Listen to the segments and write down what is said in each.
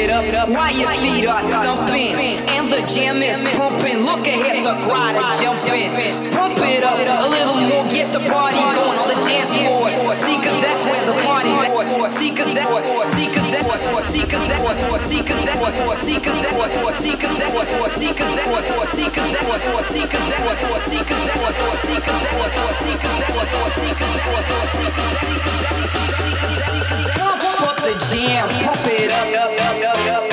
it up why your feet are stumping and the jam is pumping. Look ahead, the crowd are jumping. Pump it up a little more, get the party going on the dance floor. See, cause that's where the party's at. See, cause that, see, cause that, see, cause that, see, cause that, see, cause that, see, cause that, see, cause that, see, cause that, see, cause that, see, cause that, see, cause that, see, cause that, see, cause that, see, cause that, see, cause that, see, cause that, see, cause that, see, cause that, the jam. Pump it up. up, up, up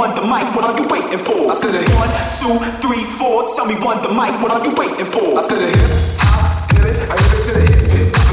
one the mic, what are you waiting for? I said a one, two, three, four. Tell me one the mic, what are you waiting for? I said a hip hop, hit it, I give it to the hip hip.